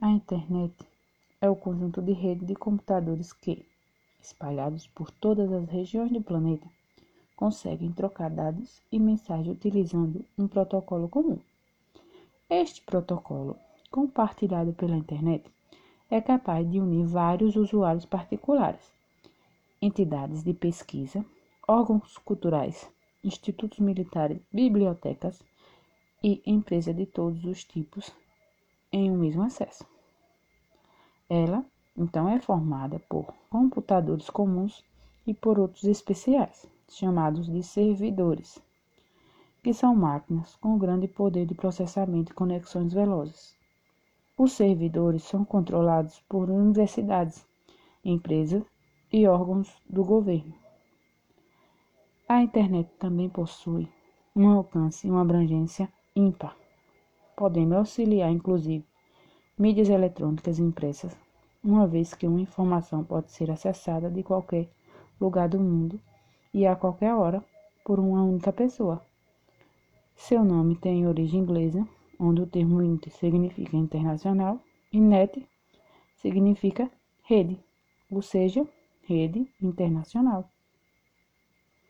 A internet é o conjunto de rede de computadores que, espalhados por todas as regiões do planeta, conseguem trocar dados e mensagens utilizando um protocolo comum. Este protocolo, compartilhado pela internet, é capaz de unir vários usuários particulares, entidades de pesquisa, órgãos culturais, institutos militares, bibliotecas e empresas de todos os tipos em um mesmo acesso. Ela, então, é formada por computadores comuns e por outros especiais, chamados de servidores, que são máquinas com grande poder de processamento e conexões velozes. Os servidores são controlados por universidades, empresas e órgãos do governo. A internet também possui um alcance e uma abrangência ímpar, podendo auxiliar, inclusive, mídias eletrônicas impressas, uma vez que uma informação pode ser acessada de qualquer lugar do mundo e a qualquer hora por uma única pessoa. Seu nome tem origem inglesa, onde o termo inter significa internacional e net significa rede, ou seja, rede internacional.